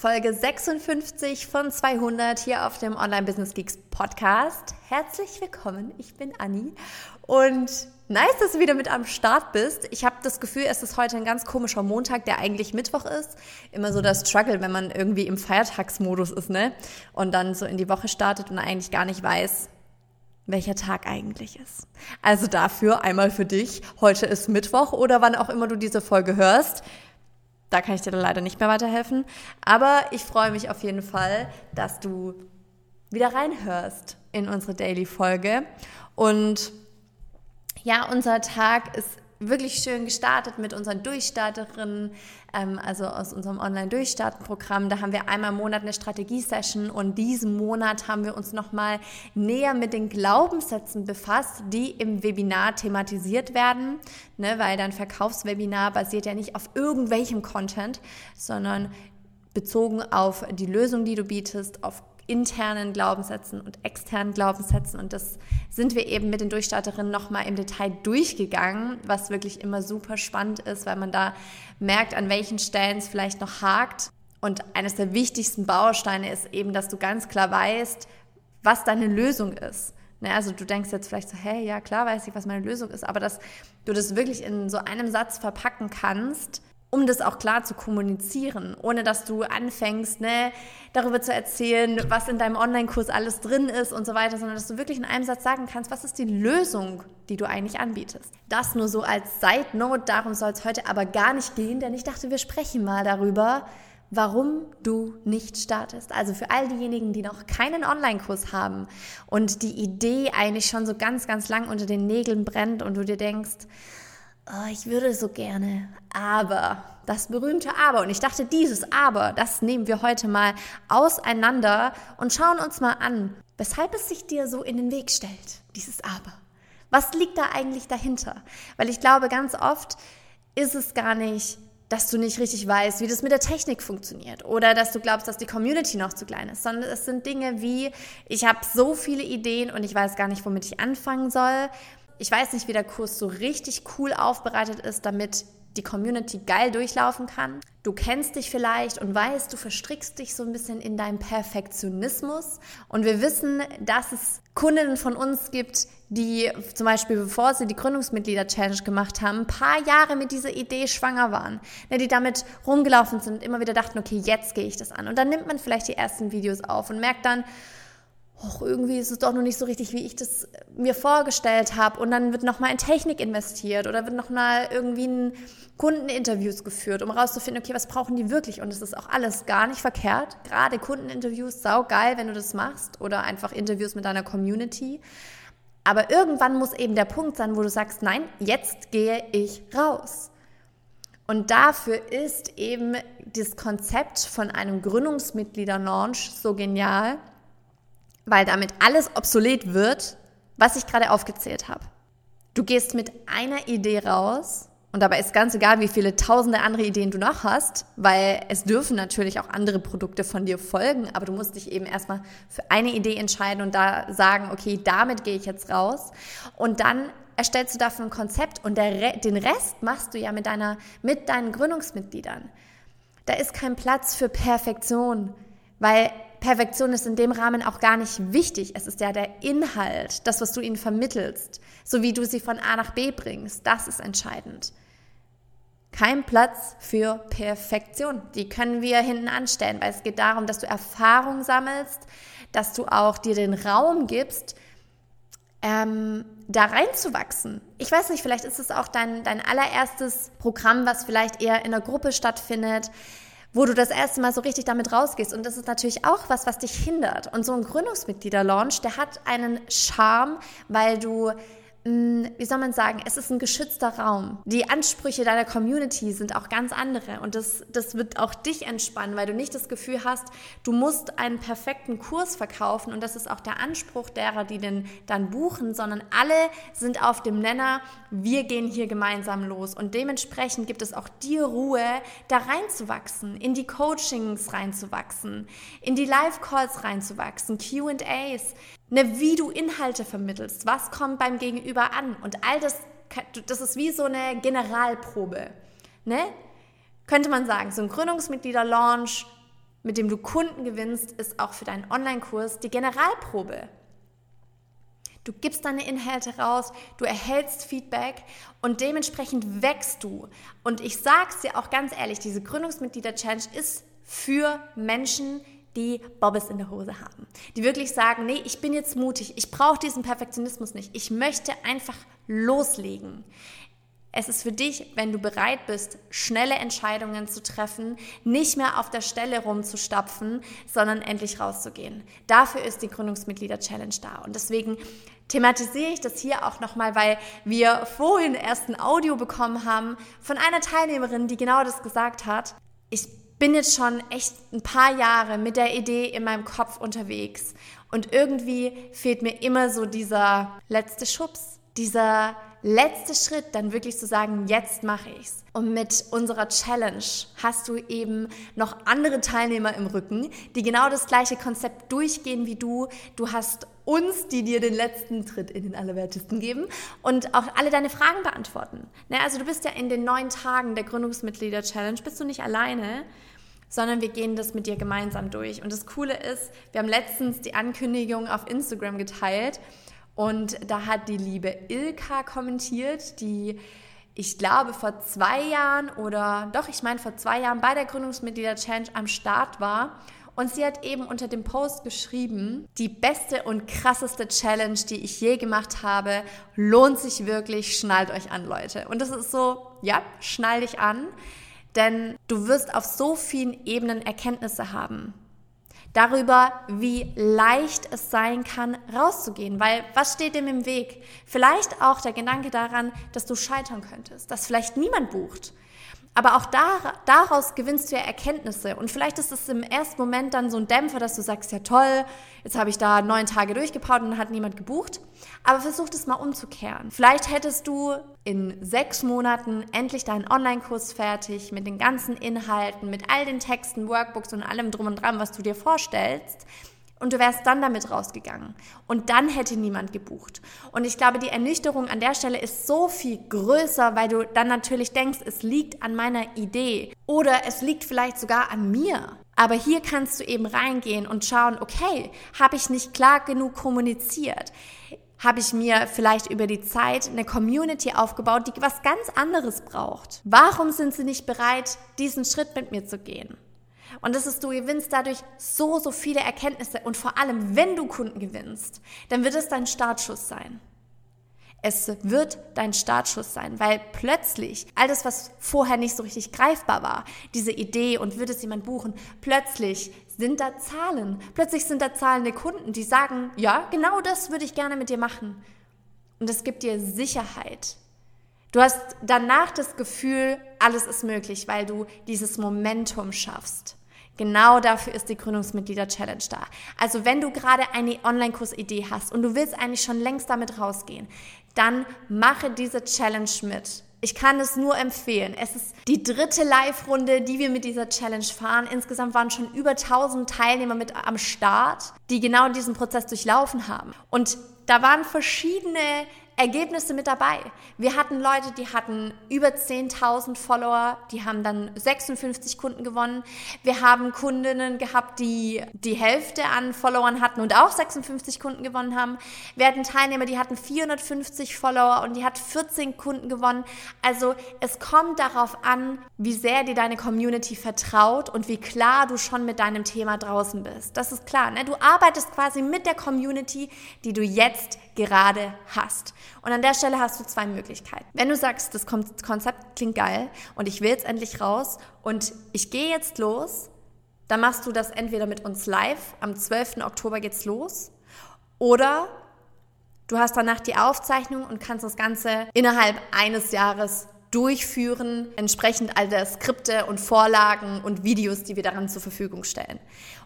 Folge 56 von 200 hier auf dem Online Business Geeks Podcast. Herzlich willkommen, ich bin Anni und nice, dass du wieder mit am Start bist. Ich habe das Gefühl, es ist heute ein ganz komischer Montag, der eigentlich Mittwoch ist. Immer so das Struggle, wenn man irgendwie im Feiertagsmodus ist, ne? Und dann so in die Woche startet und eigentlich gar nicht weiß, welcher Tag eigentlich ist. Also dafür einmal für dich, heute ist Mittwoch oder wann auch immer du diese Folge hörst. Da kann ich dir leider nicht mehr weiterhelfen. Aber ich freue mich auf jeden Fall, dass du wieder reinhörst in unsere Daily-Folge. Und ja, unser Tag ist wirklich schön gestartet mit unseren Durchstarterinnen, ähm, also aus unserem Online-Durchstarten-Programm. Da haben wir einmal im Monat eine Strategie-Session und diesen Monat haben wir uns nochmal näher mit den Glaubenssätzen befasst, die im Webinar thematisiert werden, ne, weil dein Verkaufswebinar basiert ja nicht auf irgendwelchem Content, sondern bezogen auf die Lösung, die du bietest, auf internen Glaubenssätzen und externen Glaubenssätzen. Und das sind wir eben mit den Durchstarterinnen nochmal im Detail durchgegangen, was wirklich immer super spannend ist, weil man da merkt, an welchen Stellen es vielleicht noch hakt. Und eines der wichtigsten Bausteine ist eben, dass du ganz klar weißt, was deine Lösung ist. Ne, also du denkst jetzt vielleicht so, hey, ja klar weiß ich, was meine Lösung ist, aber dass du das wirklich in so einem Satz verpacken kannst, um das auch klar zu kommunizieren, ohne dass du anfängst, ne, darüber zu erzählen, was in deinem Online-Kurs alles drin ist und so weiter, sondern dass du wirklich in einem Satz sagen kannst, was ist die Lösung, die du eigentlich anbietest. Das nur so als Side Note, darum soll es heute aber gar nicht gehen, denn ich dachte, wir sprechen mal darüber, warum du nicht startest. Also für all diejenigen, die noch keinen Online-Kurs haben und die Idee eigentlich schon so ganz, ganz lang unter den Nägeln brennt und du dir denkst, oh, ich würde so gerne, aber, das berühmte Aber. Und ich dachte, dieses Aber, das nehmen wir heute mal auseinander und schauen uns mal an, weshalb es sich dir so in den Weg stellt, dieses Aber. Was liegt da eigentlich dahinter? Weil ich glaube, ganz oft ist es gar nicht, dass du nicht richtig weißt, wie das mit der Technik funktioniert oder dass du glaubst, dass die Community noch zu klein ist, sondern es sind Dinge wie, ich habe so viele Ideen und ich weiß gar nicht, womit ich anfangen soll ich weiß nicht, wie der Kurs so richtig cool aufbereitet ist, damit die Community geil durchlaufen kann. Du kennst dich vielleicht und weißt, du verstrickst dich so ein bisschen in deinem Perfektionismus. Und wir wissen, dass es Kundinnen von uns gibt, die zum Beispiel, bevor sie die Gründungsmitglieder-Challenge gemacht haben, ein paar Jahre mit dieser Idee schwanger waren. Ne, die damit rumgelaufen sind und immer wieder dachten, okay, jetzt gehe ich das an. Und dann nimmt man vielleicht die ersten Videos auf und merkt dann, och, irgendwie ist es doch noch nicht so richtig, wie ich das mir vorgestellt habe. Und dann wird nochmal in Technik investiert oder wird nochmal irgendwie in Kundeninterviews geführt, um herauszufinden, okay, was brauchen die wirklich? Und es ist auch alles gar nicht verkehrt. Gerade Kundeninterviews, sau geil, wenn du das machst oder einfach Interviews mit deiner Community. Aber irgendwann muss eben der Punkt sein, wo du sagst, nein, jetzt gehe ich raus. Und dafür ist eben das Konzept von einem Gründungsmitglieder-Launch so genial, weil damit alles obsolet wird, was ich gerade aufgezählt habe. Du gehst mit einer Idee raus und dabei ist ganz egal, wie viele tausende andere Ideen du noch hast, weil es dürfen natürlich auch andere Produkte von dir folgen, aber du musst dich eben erstmal für eine Idee entscheiden und da sagen, okay, damit gehe ich jetzt raus. Und dann erstellst du dafür ein Konzept und der, den Rest machst du ja mit, deiner, mit deinen Gründungsmitgliedern. Da ist kein Platz für Perfektion, weil Perfektion ist in dem Rahmen auch gar nicht wichtig. Es ist ja der Inhalt, das, was du ihnen vermittelst, so wie du sie von A nach B bringst. Das ist entscheidend. Kein Platz für Perfektion. Die können wir hinten anstellen, weil es geht darum, dass du Erfahrung sammelst, dass du auch dir den Raum gibst, ähm, da reinzuwachsen. Ich weiß nicht, vielleicht ist es auch dein, dein allererstes Programm, was vielleicht eher in der Gruppe stattfindet wo du das erste Mal so richtig damit rausgehst. Und das ist natürlich auch was, was dich hindert. Und so ein Gründungsmitglieder-Launch, der hat einen Charme, weil du wie soll man sagen, es ist ein geschützter Raum. Die Ansprüche deiner Community sind auch ganz andere und das, das wird auch dich entspannen, weil du nicht das Gefühl hast, du musst einen perfekten Kurs verkaufen und das ist auch der Anspruch derer, die den dann buchen, sondern alle sind auf dem Nenner, wir gehen hier gemeinsam los und dementsprechend gibt es auch dir Ruhe, da reinzuwachsen, in die Coachings reinzuwachsen, in die Live-Calls reinzuwachsen, QAs, ne, wie du Inhalte vermittelst, was kommt beim Gegenüber an und all das, das ist wie so eine Generalprobe, ne? Könnte man sagen, so ein Gründungsmitglieder-Launch mit dem du Kunden gewinnst, ist auch für deinen Online-Kurs die Generalprobe. Du gibst deine Inhalte raus, du erhältst Feedback und dementsprechend wächst du. Und ich sage es dir auch ganz ehrlich, diese Gründungsmitglieder-Challenge ist für Menschen, die Bobbes in der Hose haben. Die wirklich sagen, nee, ich bin jetzt mutig, ich brauche diesen Perfektionismus nicht, ich möchte einfach loslegen. Es ist für dich, wenn du bereit bist, schnelle Entscheidungen zu treffen, nicht mehr auf der Stelle rumzustapfen, sondern endlich rauszugehen. Dafür ist die Gründungsmitglieder-Challenge da. Und deswegen thematisiere ich das hier auch nochmal, weil wir vorhin erst ein Audio bekommen haben von einer Teilnehmerin, die genau das gesagt hat. Ich bin jetzt schon echt ein paar Jahre mit der Idee in meinem Kopf unterwegs. Und irgendwie fehlt mir immer so dieser letzte Schubs, dieser letzte Schritt, dann wirklich zu sagen, jetzt mache ich's. Und mit unserer Challenge hast du eben noch andere Teilnehmer im Rücken, die genau das gleiche Konzept durchgehen wie du. Du hast uns, die dir den letzten Tritt in den Allerwertesten geben und auch alle deine Fragen beantworten. Ne, also du bist ja in den neun Tagen der Gründungsmitglieder-Challenge, bist du nicht alleine, sondern wir gehen das mit dir gemeinsam durch. Und das Coole ist, wir haben letztens die Ankündigung auf Instagram geteilt und da hat die liebe Ilka kommentiert, die ich glaube vor zwei Jahren oder doch, ich meine vor zwei Jahren bei der Gründungsmitglieder-Challenge am Start war. Und sie hat eben unter dem Post geschrieben, die beste und krasseste Challenge, die ich je gemacht habe, lohnt sich wirklich, schnallt euch an, Leute. Und das ist so, ja, schnall dich an, denn du wirst auf so vielen Ebenen Erkenntnisse haben darüber, wie leicht es sein kann, rauszugehen. Weil was steht dem im Weg? Vielleicht auch der Gedanke daran, dass du scheitern könntest, dass vielleicht niemand bucht. Aber auch daraus gewinnst du ja Erkenntnisse. Und vielleicht ist es im ersten Moment dann so ein Dämpfer, dass du sagst, ja toll, jetzt habe ich da neun Tage durchgepaut und hat niemand gebucht. Aber versuch das mal umzukehren. Vielleicht hättest du in sechs Monaten endlich deinen Online-Kurs fertig mit den ganzen Inhalten, mit all den Texten, Workbooks und allem drum und dran, was du dir vorstellst und du wärst dann damit rausgegangen. Und dann hätte niemand gebucht. Und ich glaube, die Ernüchterung an der Stelle ist so viel größer, weil du dann natürlich denkst, es liegt an meiner Idee oder es liegt vielleicht sogar an mir. Aber hier kannst du eben reingehen und schauen, okay, habe ich nicht klar genug kommuniziert? Habe ich mir vielleicht über die Zeit eine Community aufgebaut, die was ganz anderes braucht? Warum sind sie nicht bereit, diesen Schritt mit mir zu gehen? Und das ist, du gewinnst dadurch so, so viele Erkenntnisse. Und vor allem, wenn du Kunden gewinnst, dann wird es dein Startschuss sein. Es wird dein Startschuss sein, weil plötzlich all das, was vorher nicht so richtig greifbar war, diese Idee und wird es jemand buchen, plötzlich sind da Zahlen. Plötzlich sind da zahlende Kunden, die sagen, ja, genau das würde ich gerne mit dir machen. Und es gibt dir Sicherheit. Du hast danach das Gefühl, alles ist möglich, weil du dieses Momentum schaffst. Genau dafür ist die Gründungsmitglieder-Challenge da. Also wenn du gerade eine Online-Kursidee hast und du willst eigentlich schon längst damit rausgehen, dann mache diese Challenge mit. Ich kann es nur empfehlen. Es ist die dritte Live-Runde, die wir mit dieser Challenge fahren. Insgesamt waren schon über 1000 Teilnehmer mit am Start, die genau diesen Prozess durchlaufen haben. Und da waren verschiedene Ergebnisse mit dabei. Wir hatten Leute, die hatten über 10.000 Follower, die haben dann 56 Kunden gewonnen. Wir haben Kundinnen gehabt, die die Hälfte an Followern hatten und auch 56 Kunden gewonnen haben. Wir hatten Teilnehmer, die hatten 450 Follower und die hat 14 Kunden gewonnen. Also es kommt darauf an, wie sehr dir deine Community vertraut und wie klar du schon mit deinem Thema draußen bist. Das ist klar. Ne? Du arbeitest quasi mit der Community, die du jetzt gerade hast. Und an der Stelle hast du zwei Möglichkeiten. Wenn du sagst, das Konzept klingt geil und ich will jetzt endlich raus und ich gehe jetzt los, dann machst du das entweder mit uns live, am 12. Oktober geht's los, oder du hast danach die Aufzeichnung und kannst das Ganze innerhalb eines Jahres durchführen, entsprechend all der Skripte und Vorlagen und Videos, die wir daran zur Verfügung stellen.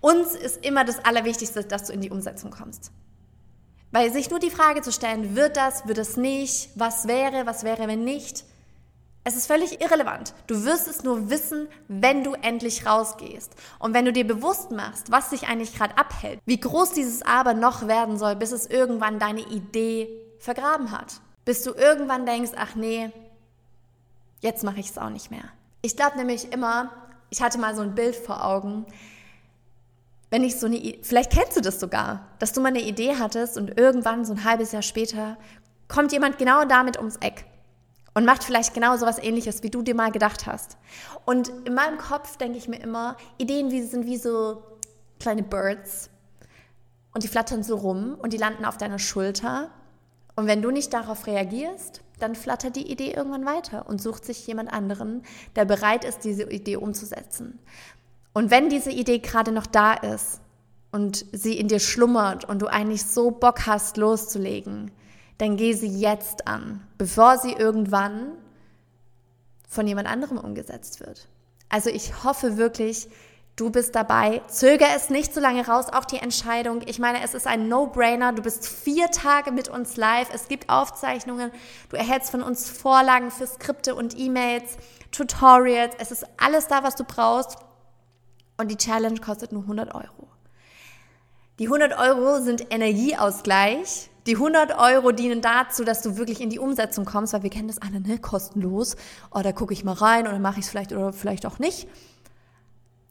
Uns ist immer das Allerwichtigste, dass du in die Umsetzung kommst. Weil sich nur die Frage zu stellen, wird das, wird es nicht, was wäre, was wäre, wenn nicht, es ist völlig irrelevant. Du wirst es nur wissen, wenn du endlich rausgehst. Und wenn du dir bewusst machst, was sich eigentlich gerade abhält, wie groß dieses Aber noch werden soll, bis es irgendwann deine Idee vergraben hat. Bis du irgendwann denkst, ach nee, jetzt mache ich es auch nicht mehr. Ich glaube nämlich immer, ich hatte mal so ein Bild vor Augen, wenn ich so eine, vielleicht kennst du das sogar, dass du mal eine Idee hattest und irgendwann so ein halbes Jahr später kommt jemand genau damit ums Eck und macht vielleicht genau so was ähnliches, wie du dir mal gedacht hast. Und in meinem Kopf denke ich mir immer, Ideen wie, sind wie so kleine Birds und die flattern so rum und die landen auf deiner Schulter. Und wenn du nicht darauf reagierst, dann flattert die Idee irgendwann weiter und sucht sich jemand anderen, der bereit ist, diese Idee umzusetzen. Und wenn diese Idee gerade noch da ist und sie in dir schlummert und du eigentlich so Bock hast, loszulegen, dann geh sie jetzt an, bevor sie irgendwann von jemand anderem umgesetzt wird. Also ich hoffe wirklich, du bist dabei. Zöger es nicht so lange raus, auch die Entscheidung. Ich meine, es ist ein No-Brainer. Du bist vier Tage mit uns live. Es gibt Aufzeichnungen. Du erhältst von uns Vorlagen für Skripte und E-Mails, Tutorials. Es ist alles da, was du brauchst. Und die Challenge kostet nur 100 Euro. Die 100 Euro sind Energieausgleich. Die 100 Euro dienen dazu, dass du wirklich in die Umsetzung kommst, weil wir kennen das alle, ne? Kostenlos. Oh, da gucke ich mal rein oder mache ich es vielleicht oder vielleicht auch nicht.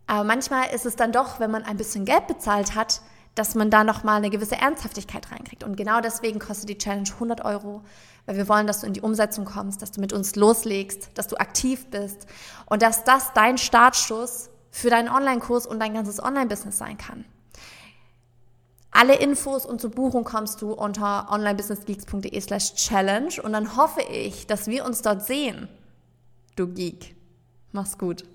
Aber manchmal ist es dann doch, wenn man ein bisschen Geld bezahlt hat, dass man da nochmal eine gewisse Ernsthaftigkeit reinkriegt. Und genau deswegen kostet die Challenge 100 Euro, weil wir wollen, dass du in die Umsetzung kommst, dass du mit uns loslegst, dass du aktiv bist und dass das dein Startschuss für deinen Online-Kurs und dein ganzes Online-Business sein kann. Alle Infos und zur Buchung kommst du unter onlinebusinessgeeks.de slash challenge und dann hoffe ich, dass wir uns dort sehen. Du Geek. Mach's gut.